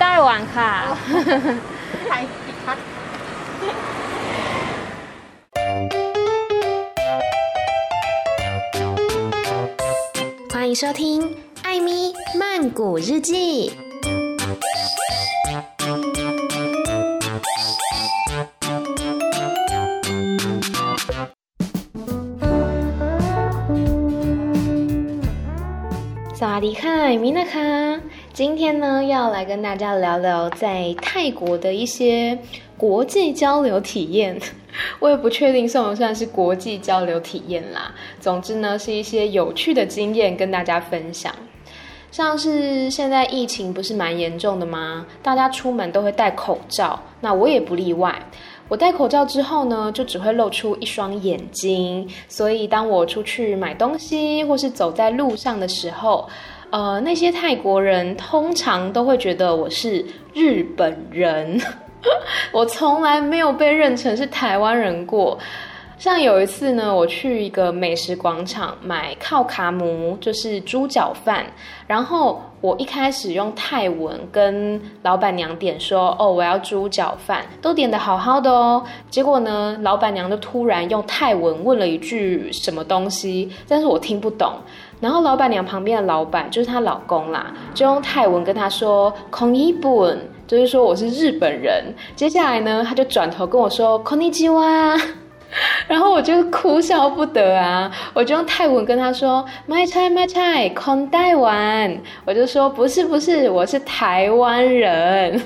ไต้หวันค่ะไทยผิดคัด欢迎收听艾咪曼谷日记。萨瓦迪卡，米娜卡， 今天呢要来跟大家聊聊在泰国的一些国际交流体验。我也不确定算不算是国际交流体验啦。总之呢，是一些有趣的经验跟大家分享。像是现在疫情不是蛮严重的吗？大家出门都会戴口罩，那我也不例外。我戴口罩之后呢，就只会露出一双眼睛，所以当我出去买东西或是走在路上的时候，呃，那些泰国人通常都会觉得我是日本人，我从来没有被认成是台湾人过。像有一次呢，我去一个美食广场买靠卡姆，就是猪脚饭。然后我一开始用泰文跟老板娘点说：“哦，我要猪脚饭。”都点得好好的哦。结果呢，老板娘就突然用泰文问了一句什么东西，但是我听不懂。然后老板娘旁边的老板就是她老公啦，就用泰文跟她说：“孔一本，就是说我是日本人。”接下来呢，他就转头跟我说：“孔尼基哇。” 然后我就哭笑不得啊！我就用泰文跟他说买菜买菜，空台湾。我就说不是不是，我是台湾人。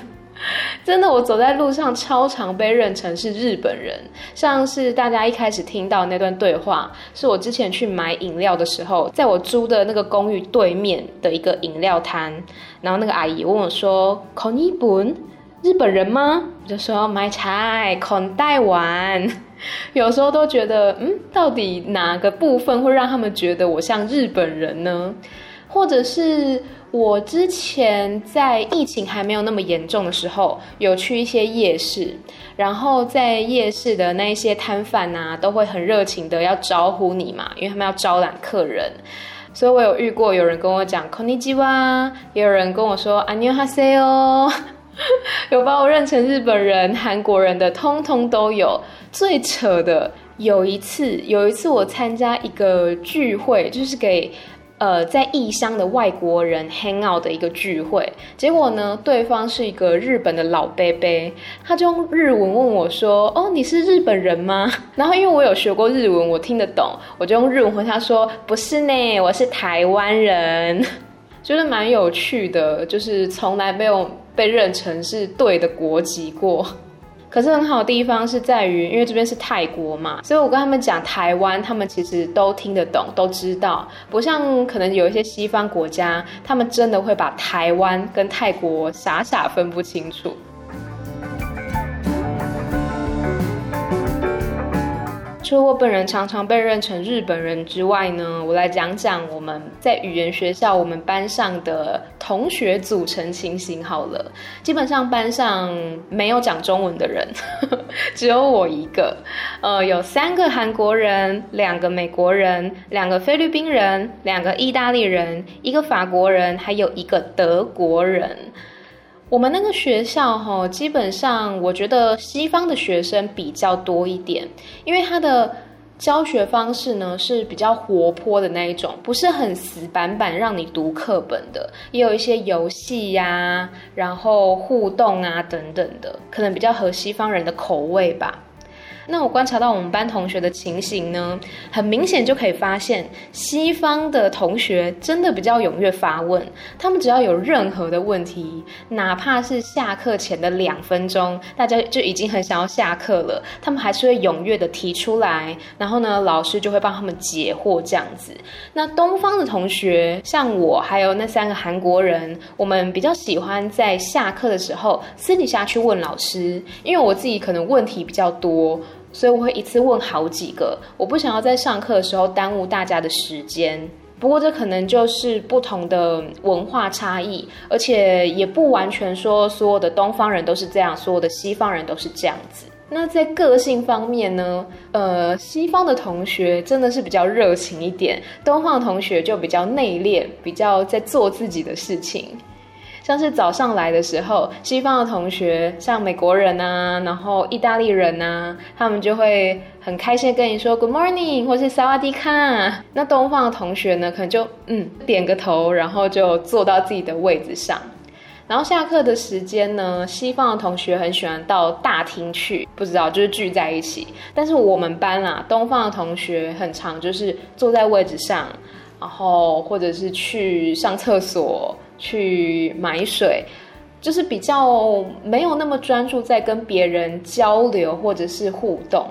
真的，我走在路上超常被认成是日本人。像是大家一开始听到那段对话，是我之前去买饮料的时候，在我租的那个公寓对面的一个饮料摊，然后那个阿姨问我说：“空日本，日本人吗？”我就说买菜，空台湾。有时候都觉得，嗯，到底哪个部分会让他们觉得我像日本人呢？或者是我之前在疫情还没有那么严重的时候，有去一些夜市，然后在夜市的那一些摊贩呐，都会很热情的要招呼你嘛，因为他们要招揽客人。所以我有遇过有人跟我讲 Konigwa，也有人跟我说 Annyeonghaseyo，有把我认成日本人、韩国人的，通通都有。最扯的有一次，有一次我参加一个聚会，就是给。呃在异乡的外国人 hang out 的一个聚会。结果呢，对方是一个日本的老伯伯，他就用日文问我说：“哦，你是日本人吗？” 然后因为我有学过日文，我听得懂，我就用日文回他说：“不是呢，我是台湾人。”觉 得蛮有趣的，就是从来没有被认成是对的国籍过。可是很好的地方是在于，因为这边是泰国嘛，所以我跟他们讲台湾，他们其实都听得懂，都知道。不像可能有一些西方国家，他们真的会把台湾跟泰国傻傻分不清楚。除了我本人常常被认成日本人之外呢，我来讲讲我们在语言学校我们班上的同学组成情形好了。基本上班上没有讲中文的人，只有我一个。呃，有三个韩国人，两个美国人，两个菲律宾人，两个意大利人，一个法国人，还有一个德国人。我们那个学校哈，基本上我觉得西方的学生比较多一点，因为他的教学方式呢是比较活泼的那一种，不是很死板板让你读课本的，也有一些游戏呀，然后互动啊等等的，可能比较合西方人的口味吧。那我观察到我们班同学的情形呢，很明显就可以发现，西方的同学真的比较踊跃发问。他们只要有任何的问题，哪怕是下课前的两分钟，大家就已经很想要下课了，他们还是会踊跃的提出来。然后呢，老师就会帮他们解惑这样子。那东方的同学，像我还有那三个韩国人，我们比较喜欢在下课的时候私底下去问老师，因为我自己可能问题比较多。所以我会一次问好几个，我不想要在上课的时候耽误大家的时间。不过这可能就是不同的文化差异，而且也不完全说所有的东方人都是这样，所有的西方人都是这样子。那在个性方面呢？呃，西方的同学真的是比较热情一点，东方的同学就比较内敛，比较在做自己的事情。像是早上来的时候，西方的同学，像美国人啊，然后意大利人啊，他们就会很开心跟你说 Good morning，或是萨瓦迪卡。那东方的同学呢，可能就嗯点个头，然后就坐到自己的位置上。然后下课的时间呢，西方的同学很喜欢到大厅去，不知道就是聚在一起。但是我们班啊，东方的同学很常就是坐在位置上，然后或者是去上厕所、去买水，就是比较没有那么专注在跟别人交流或者是互动。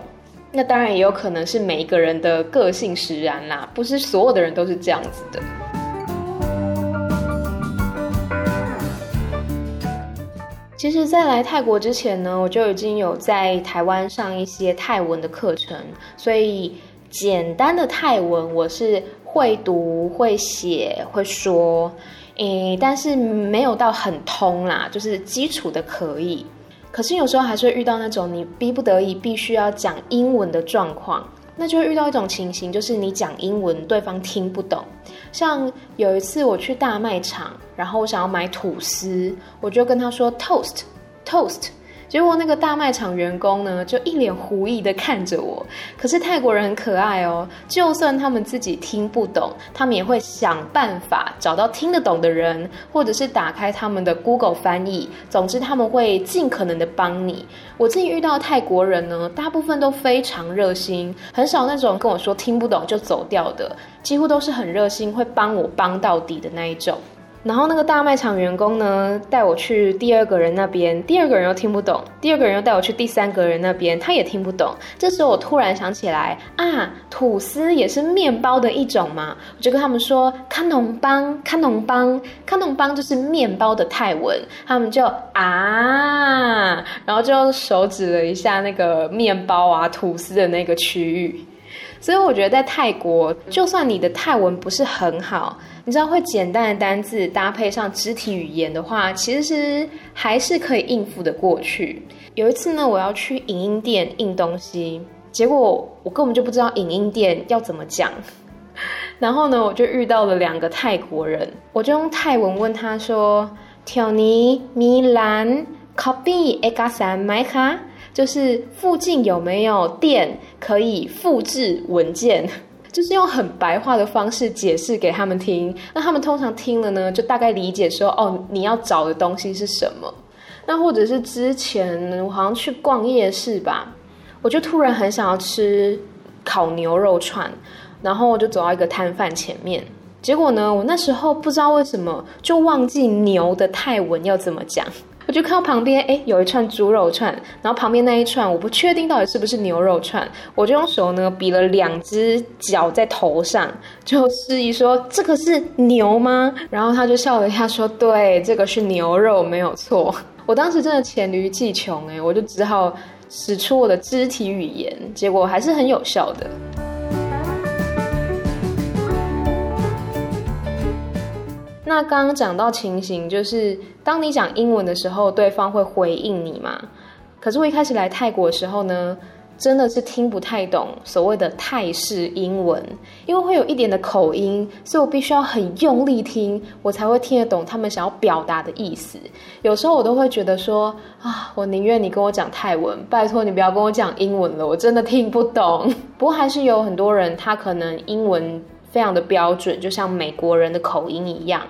那当然也有可能是每一个人的个性使然啦，不是所有的人都是这样子的。其实，在来泰国之前呢，我就已经有在台湾上一些泰文的课程，所以简单的泰文我是会读、会写、会说，诶，但是没有到很通啦，就是基础的可以。可是有时候还是会遇到那种你逼不得已必须要讲英文的状况。那就会遇到一种情形，就是你讲英文，对方听不懂。像有一次我去大卖场，然后我想要买吐司，我就跟他说 toast toast。结果那个大卖场员工呢，就一脸狐疑的看着我。可是泰国人很可爱哦，就算他们自己听不懂，他们也会想办法找到听得懂的人，或者是打开他们的 Google 翻译。总之他们会尽可能的帮你。我自己遇到泰国人呢，大部分都非常热心，很少那种跟我说听不懂就走掉的，几乎都是很热心，会帮我帮到底的那一种。然后那个大卖场员工呢，带我去第二个人那边，第二个人又听不懂，第二个人又带我去第三个人那边，他也听不懂。这时候我突然想起来啊，吐司也是面包的一种嘛，我就跟他们说卡农邦，卡农邦，卡农邦就是面包的泰文，他们就啊，然后就手指了一下那个面包啊吐司的那个区域。所以我觉得在泰国，就算你的泰文不是很好，你知道会简单的单字搭配上肢体语言的话，其实是还是可以应付的过去。有一次呢，我要去影音店印东西，结果我根本就不知道影音店要怎么讲，然后呢，我就遇到了两个泰国人，我就用泰文问他说：“Tioni Milan copy ekasan mai ka？” 就是附近有没有店可以复制文件？就是用很白话的方式解释给他们听。那他们通常听了呢，就大概理解说，哦，你要找的东西是什么。那或者是之前我好像去逛夜市吧，我就突然很想要吃烤牛肉串，然后我就走到一个摊贩前面，结果呢，我那时候不知道为什么就忘记牛的泰文要怎么讲。我就看到旁边，哎，有一串猪肉串，然后旁边那一串，我不确定到底是不是牛肉串，我就用手呢比了两只脚在头上，就示意说这个是牛吗？然后他就笑了一下说，对，这个是牛肉，没有错。我当时真的黔驴技穷，哎，我就只好使出我的肢体语言，结果还是很有效的。那刚刚讲到情形，就是当你讲英文的时候，对方会回应你嘛？可是我一开始来泰国的时候呢，真的是听不太懂所谓的泰式英文，因为会有一点的口音，所以我必须要很用力听，我才会听得懂他们想要表达的意思。有时候我都会觉得说啊，我宁愿你跟我讲泰文，拜托你不要跟我讲英文了，我真的听不懂。不过还是有很多人，他可能英文。非常的标准，就像美国人的口音一样。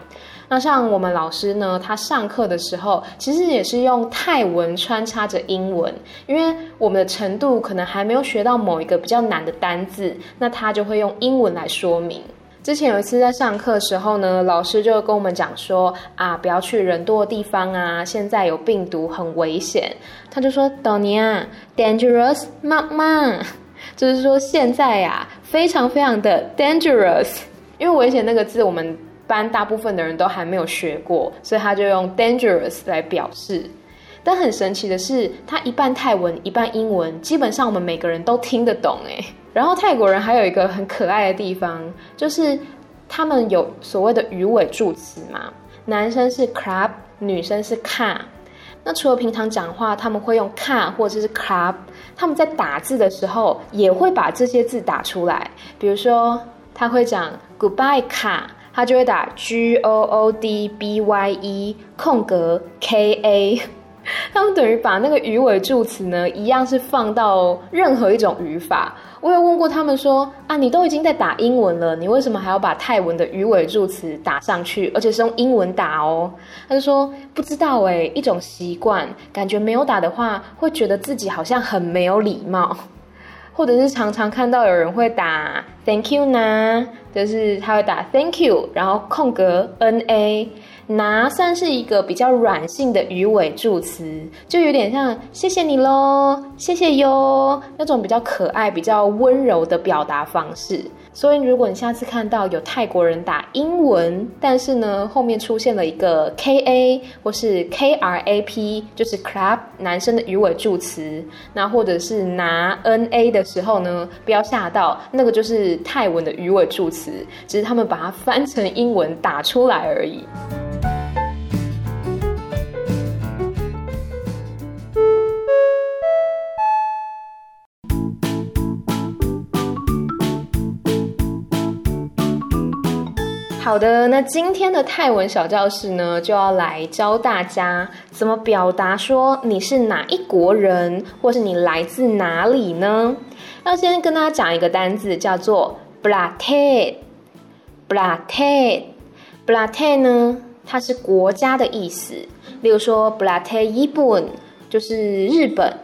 那像我们老师呢，他上课的时候其实也是用泰文穿插着英文，因为我们的程度可能还没有学到某一个比较难的单字，那他就会用英文来说明。之前有一次在上课的时候呢，老师就跟我们讲说啊，不要去人多的地方啊，现在有病毒，很危险。他就说，Donia dangerous 妈妈。就是说现在呀、啊，非常非常的 dangerous，因为危险那个字我们班大部分的人都还没有学过，所以他就用 dangerous 来表示。但很神奇的是，他一半泰文一半英文，基本上我们每个人都听得懂诶。然后泰国人还有一个很可爱的地方，就是他们有所谓的鱼尾助词嘛，男生是 crab，女生是 ka。那除了平常讲话，他们会用 ka 或者是 club，。他们在打字的时候也会把这些字打出来，比如说他会讲 goodbye 卡，他就会打 G O O D B Y E 空格 K A。他们等于把那个语尾助词呢，一样是放到任何一种语法。我有问过他们说啊，你都已经在打英文了，你为什么还要把泰文的语尾助词打上去，而且是用英文打哦？他就说不知道诶，一种习惯，感觉没有打的话，会觉得自己好像很没有礼貌，或者是常常看到有人会打 Thank you 呢，就是他会打 Thank you，然后空格 N A。拿算是一个比较软性的鱼尾助词，就有点像谢谢你喽，谢谢哟那种比较可爱、比较温柔的表达方式。所以，如果你下次看到有泰国人打英文，但是呢后面出现了一个 K A 或是 K R A P，就是 clap 男生的鱼尾助词，那或者是拿 N A 的时候呢，不要吓到，那个就是泰文的鱼尾助词，只是他们把它翻成英文打出来而已。好的，那今天的泰文小教室呢，就要来教大家怎么表达说你是哪一国人，或是你来自哪里呢？要先跟大家讲一个单字，叫做 “Pratet”。Pratet，Pratet 呢，它是国家的意思。例如说，Pratet Ippon 就是日本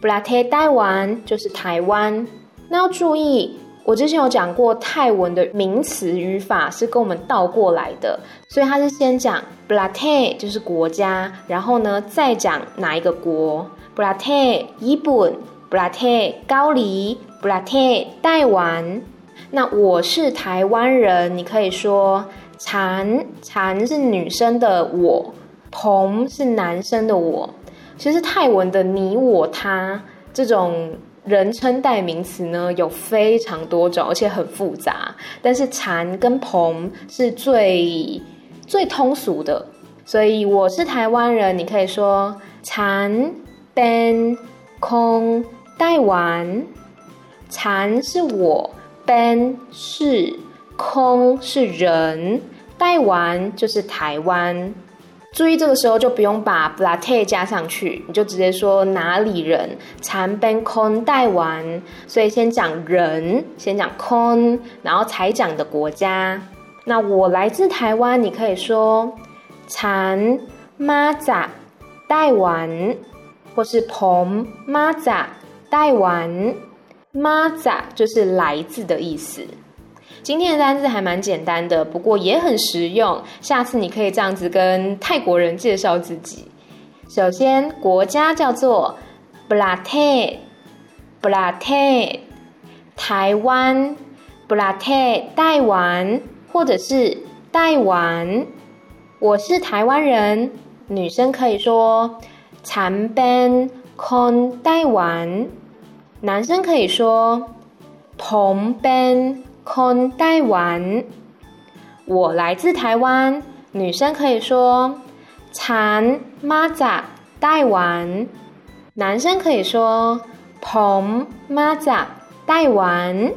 ，Pratet Taiwan 就是台湾。那要注意。我之前有讲过泰文的名词语法是跟我们倒过来的，所以它是先讲 Pratet 就是国家，然后呢再讲哪一个国 Pratet 日本 Pratet 高丽 Pratet 台湾。那我是台湾人，你可以说蝉蝉是女生的我，鹏是男生的我。其实泰文的你我他这种。人称代名词呢，有非常多种，而且很复杂。但是蝉跟鹏是最最通俗的，所以我是台湾人，你可以说蝉 ben 空台湾，蝉是我，ben 是空是人，台湾就是台湾。注意，这个时候就不用把 Plate 加上去，你就直接说哪里人，蝉 ben 空台湾。所以先讲人，先讲空，然后才讲的国家。那我来自台湾，你可以说蝉 maza 台湾，或是鹏 maza 台湾。maza 就是来自的意思。今天的单字还蛮简单的，不过也很实用。下次你可以这样子跟泰国人介绍自己。首先，国家叫做 Pratet，Pratet，台湾 Pratet 台湾，或者是台湾。我是台湾人，女生可以说 Chan Ben Kon 台湾，男生可以说 Pom 空台湾，我来自台湾。女生可以说“蝉妈扎台湾”，男生可以说“捧妈扎台湾”。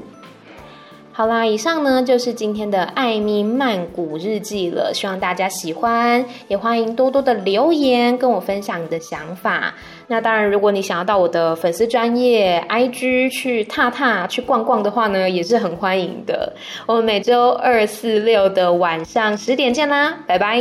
好啦，以上呢就是今天的艾米曼谷日记了，希望大家喜欢，也欢迎多多的留言跟我分享你的想法。那当然，如果你想要到我的粉丝专业 IG 去踏踏去逛逛的话呢，也是很欢迎的。我们每周二、四、六的晚上十点见啦，拜拜。